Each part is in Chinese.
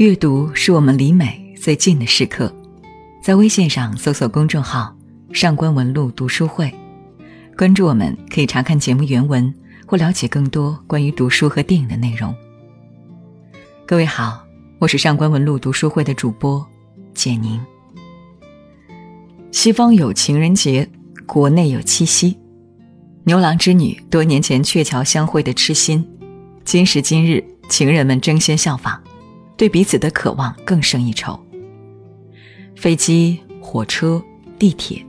阅读是我们离美最近的时刻，在微信上搜索公众号“上官文露读书会”，关注我们可以查看节目原文或了解更多关于读书和电影的内容。各位好，我是上官文露读书会的主播简宁。西方有情人节，国内有七夕，牛郎织女多年前鹊桥相会的痴心，今时今日情人们争先效仿。对彼此的渴望更胜一筹。飞机、火车、地铁，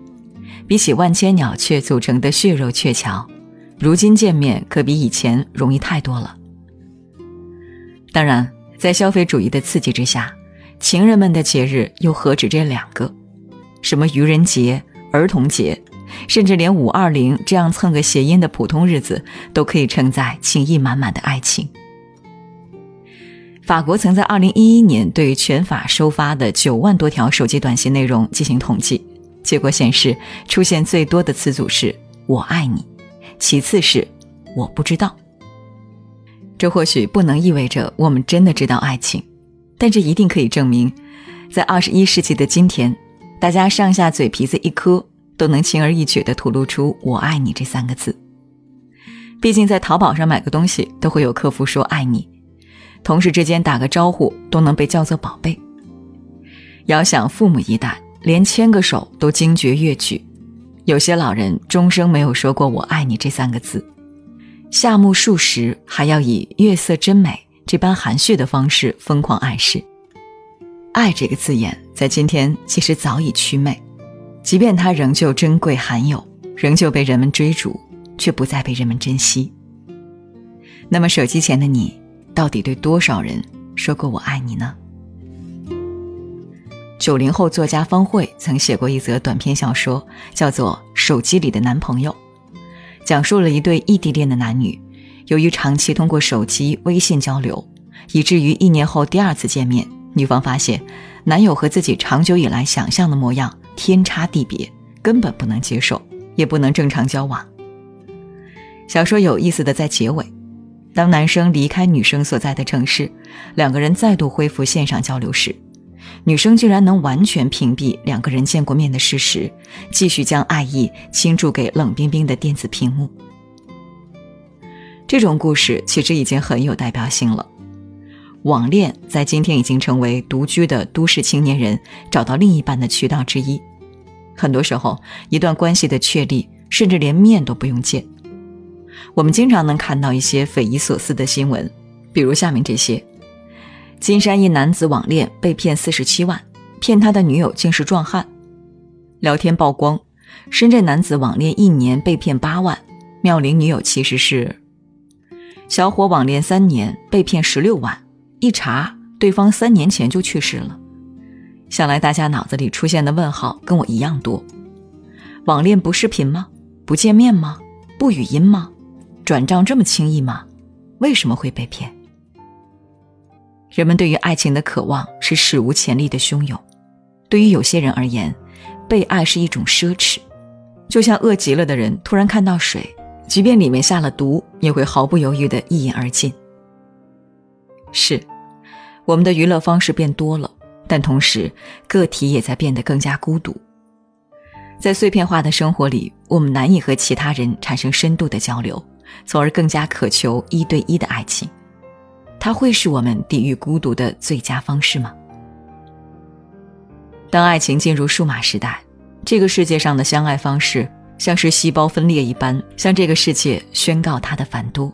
比起万千鸟雀组成的血肉鹊桥，如今见面可比以前容易太多了。当然，在消费主义的刺激之下，情人们的节日又何止这两个？什么愚人节、儿童节，甚至连五二零这样蹭个谐音的普通日子，都可以承载情意满满的爱情。法国曾在2011年对全法收发的9万多条手机短信内容进行统计，结果显示，出现最多的词组是“我爱你”，其次是“我不知道”。这或许不能意味着我们真的知道爱情，但这一定可以证明，在21世纪的今天，大家上下嘴皮子一磕，都能轻而易举地吐露出“我爱你”这三个字。毕竟，在淘宝上买个东西，都会有客服说“爱你”。同事之间打个招呼都能被叫做宝贝。遥想父母一代，连牵个手都惊觉越剧，有些老人终生没有说过“我爱你”这三个字，夏目漱石还要以“月色真美”这般含蓄的方式疯狂暗示。爱这个字眼在今天其实早已祛魅，即便它仍旧珍贵罕有，仍旧被人们追逐，却不再被人们珍惜。那么手机前的你？到底对多少人说过“我爱你”呢？九零后作家方慧曾写过一则短篇小说，叫做《手机里的男朋友》，讲述了一对异地恋的男女，由于长期通过手机微信交流，以至于一年后第二次见面，女方发现男友和自己长久以来想象的模样天差地别，根本不能接受，也不能正常交往。小说有意思的在结尾。当男生离开女生所在的城市，两个人再度恢复线上交流时，女生居然能完全屏蔽两个人见过面的事实，继续将爱意倾注给冷冰冰的电子屏幕。这种故事其实已经很有代表性了。网恋在今天已经成为独居的都市青年人找到另一半的渠道之一。很多时候，一段关系的确立，甚至连面都不用见。我们经常能看到一些匪夷所思的新闻，比如下面这些：金山一男子网恋被骗四十七万，骗他的女友竟是壮汉；聊天曝光，深圳男子网恋一年被骗八万，妙龄女友其实是；小伙网恋三年被骗十六万，一查对方三年前就去世了。想来大家脑子里出现的问号跟我一样多：网恋不视频吗？不见面吗？不语音吗？转账这么轻易吗？为什么会被骗？人们对于爱情的渴望是史无前例的汹涌。对于有些人而言，被爱是一种奢侈，就像饿极了的人突然看到水，即便里面下了毒，也会毫不犹豫的一饮而尽。是，我们的娱乐方式变多了，但同时个体也在变得更加孤独。在碎片化的生活里，我们难以和其他人产生深度的交流。从而更加渴求一对一的爱情，它会是我们抵御孤独的最佳方式吗？当爱情进入数码时代，这个世界上的相爱方式像是细胞分裂一般，向这个世界宣告它的繁多。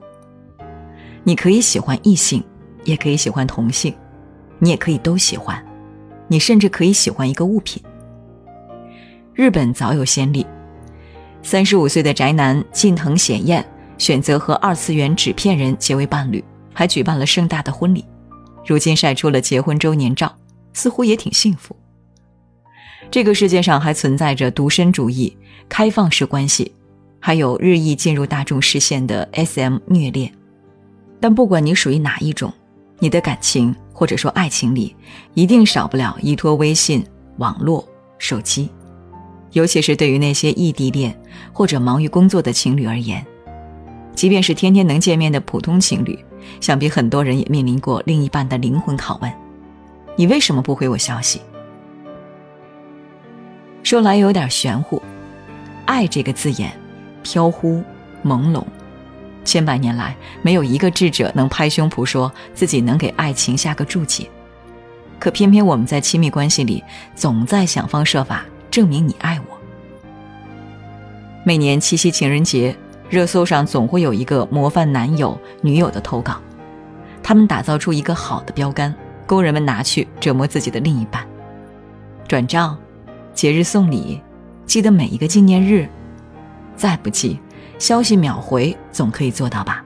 你可以喜欢异性，也可以喜欢同性，你也可以都喜欢，你甚至可以喜欢一个物品。日本早有先例，三十五岁的宅男近藤显彦。选择和二次元纸片人结为伴侣，还举办了盛大的婚礼。如今晒出了结婚周年照，似乎也挺幸福。这个世界上还存在着独身主义、开放式关系，还有日益进入大众视线的 SM 虐恋。但不管你属于哪一种，你的感情或者说爱情里，一定少不了依托微信、网络、手机。尤其是对于那些异地恋或者忙于工作的情侣而言。即便是天天能见面的普通情侣，想必很多人也面临过另一半的灵魂拷问：你为什么不回我消息？说来有点玄乎，爱这个字眼，飘忽朦胧，千百年来没有一个智者能拍胸脯说自己能给爱情下个注解。可偏偏我们在亲密关系里，总在想方设法证明你爱我。每年七夕情人节，热搜上总会有一个模范男友、女友的投稿，他们打造出一个好的标杆，工人们拿去折磨自己的另一半。转账、节日送礼，记得每一个纪念日，再不记，消息秒回，总可以做到吧？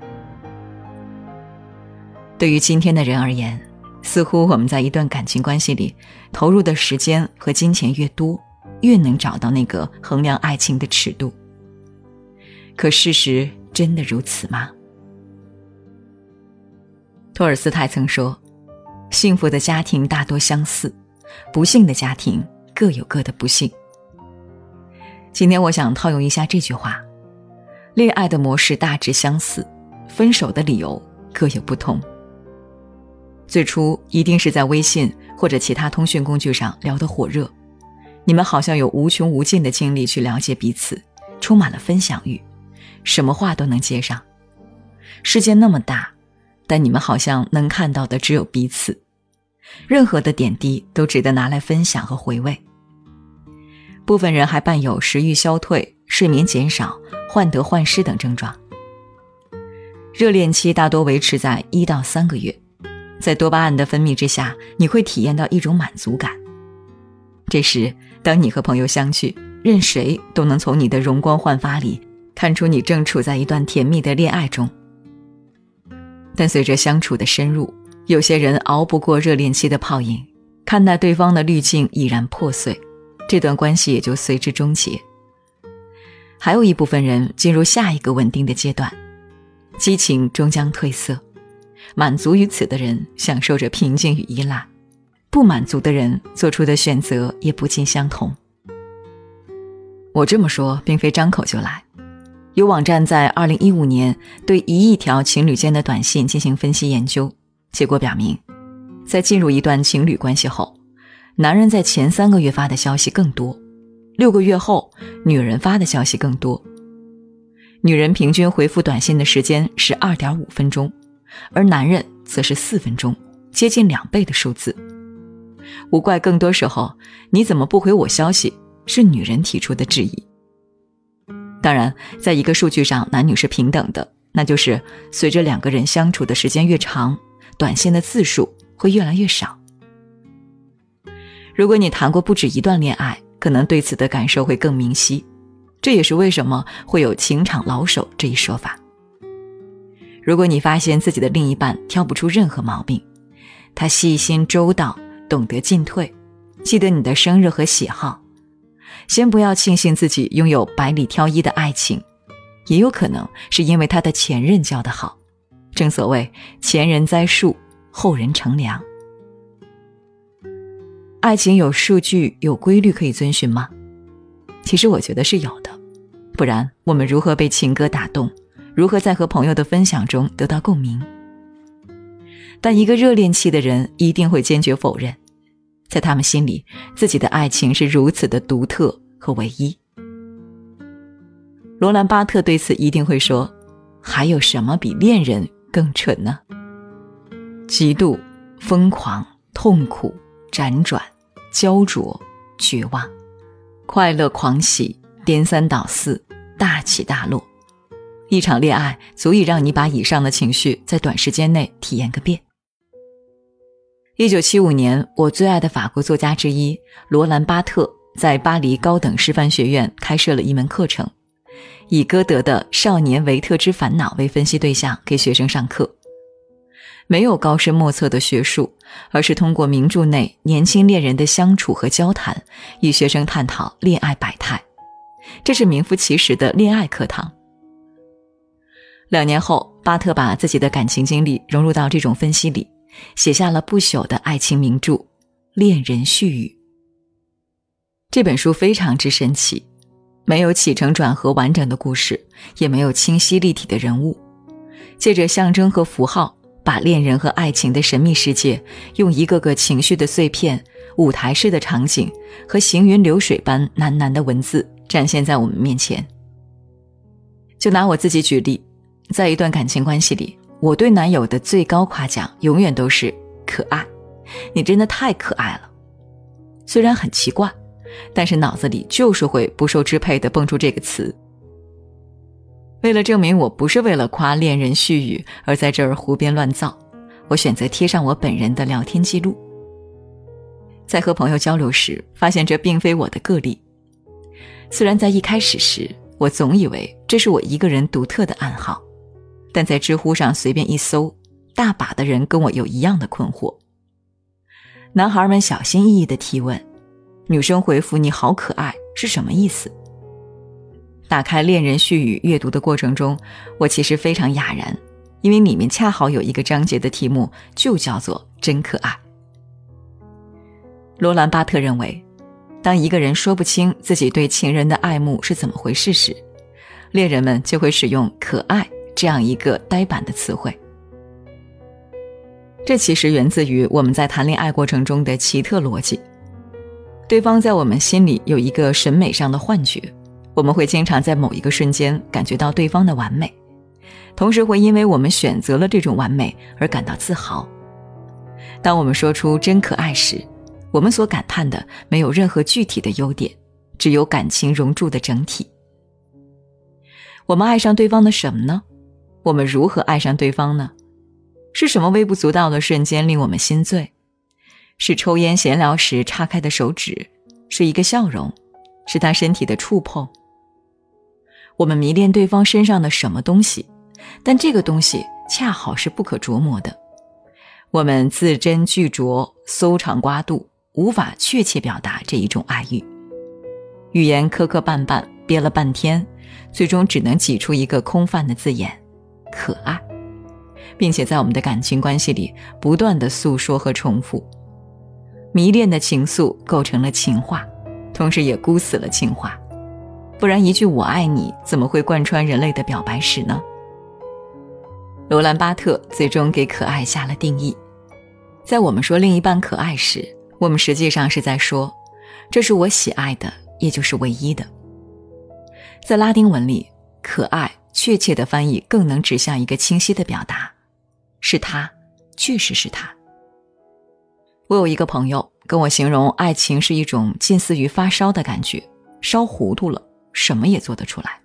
对于今天的人而言。似乎我们在一段感情关系里投入的时间和金钱越多，越能找到那个衡量爱情的尺度。可事实真的如此吗？托尔斯泰曾说：“幸福的家庭大多相似，不幸的家庭各有各的不幸。”今天我想套用一下这句话：恋爱的模式大致相似，分手的理由各有不同。最初一定是在微信或者其他通讯工具上聊得火热，你们好像有无穷无尽的精力去了解彼此，充满了分享欲，什么话都能接上。世界那么大，但你们好像能看到的只有彼此，任何的点滴都值得拿来分享和回味。部分人还伴有食欲消退、睡眠减少、患得患失等症状。热恋期大多维持在一到三个月。在多巴胺的分泌之下，你会体验到一种满足感。这时，当你和朋友相聚，任谁都能从你的容光焕发里看出你正处在一段甜蜜的恋爱中。但随着相处的深入，有些人熬不过热恋期的泡影，看待对方的滤镜已然破碎，这段关系也就随之终结。还有一部分人进入下一个稳定的阶段，激情终将褪色。满足于此的人享受着平静与依赖，不满足的人做出的选择也不尽相同。我这么说并非张口就来，有网站在二零一五年对一亿条情侣间的短信进行分析研究，结果表明，在进入一段情侣关系后，男人在前三个月发的消息更多，六个月后女人发的消息更多，女人平均回复短信的时间是二点五分钟。而男人则是四分钟，接近两倍的数字。无怪更多时候，你怎么不回我消息，是女人提出的质疑。当然，在一个数据上，男女是平等的，那就是随着两个人相处的时间越长，短信的字数会越来越少。如果你谈过不止一段恋爱，可能对此的感受会更明晰。这也是为什么会有“情场老手”这一说法。如果你发现自己的另一半挑不出任何毛病，他细心周到，懂得进退，记得你的生日和喜好，先不要庆幸自己拥有百里挑一的爱情，也有可能是因为他的前任教得好。正所谓前人栽树，后人乘凉。爱情有数据、有规律可以遵循吗？其实我觉得是有的，不然我们如何被情歌打动？如何在和朋友的分享中得到共鸣？但一个热恋期的人一定会坚决否认，在他们心里，自己的爱情是如此的独特和唯一。罗兰·巴特对此一定会说：“还有什么比恋人更蠢呢？嫉妒、疯狂、痛苦、辗转、焦灼、绝望、快乐、狂喜、颠三倒四、大起大落。”一场恋爱足以让你把以上的情绪在短时间内体验个遍。一九七五年，我最爱的法国作家之一罗兰·巴特在巴黎高等师范学院开设了一门课程，以歌德的《少年维特之烦恼》为分析对象，给学生上课。没有高深莫测的学术，而是通过名著内年轻恋人的相处和交谈，与学生探讨恋爱百态。这是名副其实的恋爱课堂。两年后，巴特把自己的感情经历融入到这种分析里，写下了不朽的爱情名著《恋人絮语》。这本书非常之神奇，没有起承转合完整的故事，也没有清晰立体的人物，借着象征和符号，把恋人和爱情的神秘世界，用一个个情绪的碎片、舞台式的场景和行云流水般喃喃的文字展现在我们面前。就拿我自己举例，在一段感情关系里，我对男友的最高夸奖永远都是“可爱”，你真的太可爱了。虽然很奇怪，但是脑子里就是会不受支配的蹦出这个词。为了证明我不是为了夸恋人絮语而在这儿胡编乱造，我选择贴上我本人的聊天记录。在和朋友交流时，发现这并非我的个例。虽然在一开始时，我总以为这是我一个人独特的暗号，但在知乎上随便一搜，大把的人跟我有一样的困惑。男孩们小心翼翼的提问，女生回复“你好可爱”是什么意思？打开《恋人絮语》阅读的过程中，我其实非常哑然，因为里面恰好有一个章节的题目就叫做“真可爱”。罗兰·巴特认为，当一个人说不清自己对情人的爱慕是怎么回事时，恋人们就会使用“可爱”这样一个呆板的词汇。这其实源自于我们在谈恋爱过程中的奇特逻辑：对方在我们心里有一个审美上的幻觉。我们会经常在某一个瞬间感觉到对方的完美，同时会因为我们选择了这种完美而感到自豪。当我们说出“真可爱”时，我们所感叹的没有任何具体的优点，只有感情融铸的整体。我们爱上对方的什么呢？我们如何爱上对方呢？是什么微不足道的瞬间令我们心醉？是抽烟闲聊时叉开的手指？是一个笑容？是他身体的触碰？我们迷恋对方身上的什么东西，但这个东西恰好是不可琢磨的。我们字斟句酌，搜肠刮肚，无法确切表达这一种爱欲。语言磕磕绊绊，憋了半天，最终只能挤出一个空泛的字眼“可爱”，并且在我们的感情关系里不断的诉说和重复。迷恋的情愫构成了情话，同时也箍死了情话。不然，一句“我爱你”怎么会贯穿人类的表白史呢？罗兰·巴特最终给可爱下了定义：在我们说另一半可爱时，我们实际上是在说，这是我喜爱的，也就是唯一的。在拉丁文里，“可爱”确切的翻译更能指向一个清晰的表达：是他，确实是他。我有一个朋友跟我形容，爱情是一种近似于发烧的感觉，烧糊涂了。什么也做得出来。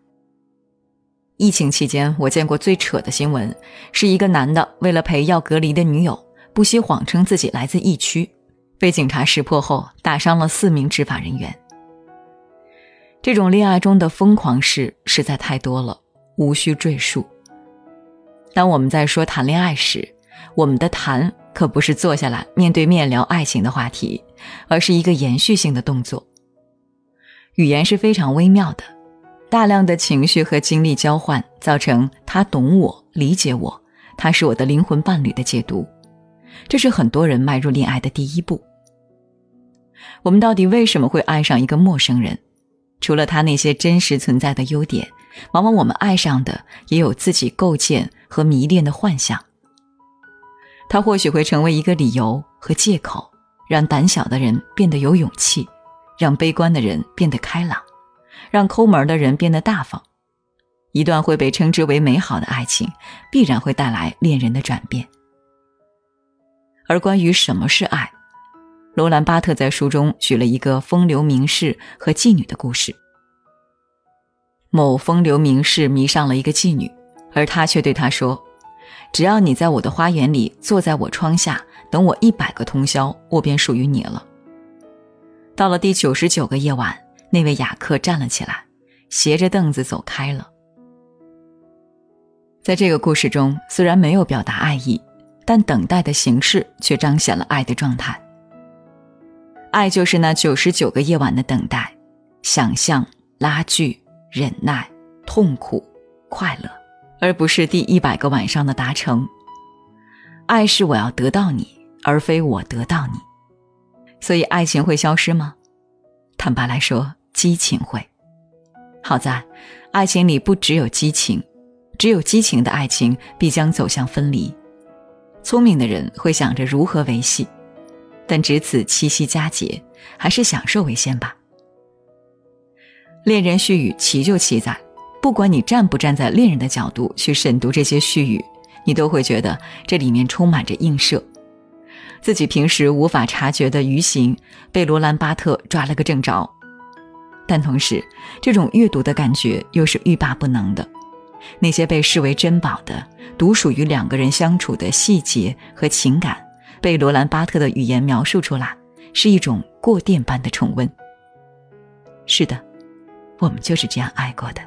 疫情期间，我见过最扯的新闻，是一个男的为了陪要隔离的女友，不惜谎称自己来自疫区，被警察识破后打伤了四名执法人员。这种恋爱中的疯狂事实在太多了，无需赘述。当我们在说谈恋爱时，我们的谈可不是坐下来面对面聊爱情的话题，而是一个延续性的动作。语言是非常微妙的，大量的情绪和经历交换，造成他懂我、理解我，他是我的灵魂伴侣的解读，这是很多人迈入恋爱的第一步。我们到底为什么会爱上一个陌生人？除了他那些真实存在的优点，往往我们爱上的也有自己构建和迷恋的幻想。他或许会成为一个理由和借口，让胆小的人变得有勇气。让悲观的人变得开朗，让抠门的人变得大方。一段会被称之为美好的爱情，必然会带来恋人的转变。而关于什么是爱，罗兰·巴特在书中举了一个风流名士和妓女的故事。某风流名士迷上了一个妓女，而他却对她说：“只要你在我的花园里，坐在我窗下，等我一百个通宵，我便属于你了。”到了第九十九个夜晚，那位雅客站了起来，斜着凳子走开了。在这个故事中，虽然没有表达爱意，但等待的形式却彰显了爱的状态。爱就是那九十九个夜晚的等待，想象、拉锯、忍耐、痛苦、快乐，而不是第一百个晚上的达成。爱是我要得到你，而非我得到你。所以，爱情会消失吗？坦白来说，激情会。好在，爱情里不只有激情，只有激情的爱情必将走向分离。聪明的人会想着如何维系，但值此七夕佳节，还是享受为先吧。恋人絮语奇就奇在，不管你站不站在恋人的角度去审读这些絮语，你都会觉得这里面充满着映射。自己平时无法察觉的愚行，被罗兰巴特抓了个正着。但同时，这种阅读的感觉又是欲罢不能的。那些被视为珍宝的、独属于两个人相处的细节和情感，被罗兰巴特的语言描述出来，是一种过电般的重温。是的，我们就是这样爱过的。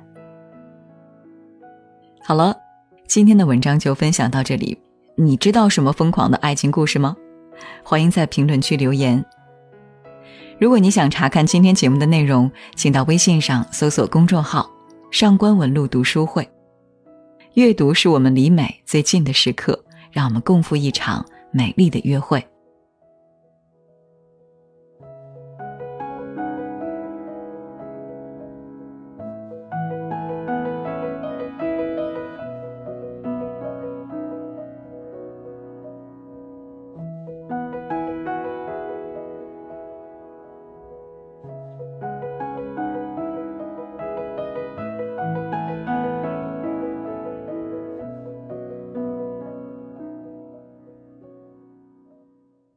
好了，今天的文章就分享到这里。你知道什么疯狂的爱情故事吗？欢迎在评论区留言。如果你想查看今天节目的内容，请到微信上搜索公众号“上官文露读书会”。阅读是我们离美最近的时刻，让我们共赴一场美丽的约会。